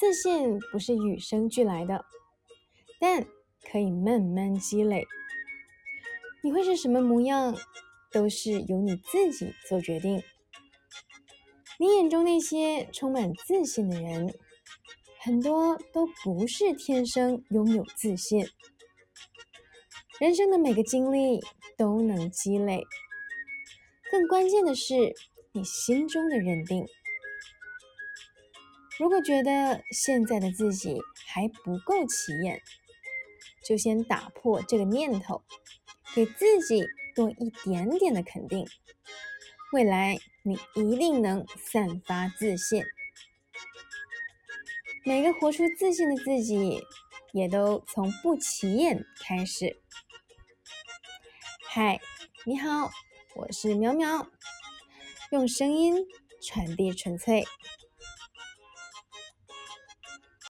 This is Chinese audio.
自信不是与生俱来的，但可以慢慢积累。你会是什么模样，都是由你自己做决定。你眼中那些充满自信的人，很多都不是天生拥有自信。人生的每个经历都能积累，更关键的是你心中的认定。如果觉得现在的自己还不够起眼，就先打破这个念头，给自己多一点点的肯定。未来你一定能散发自信。每个活出自信的自己，也都从不起眼开始。嗨，你好，我是苗苗，用声音传递纯粹。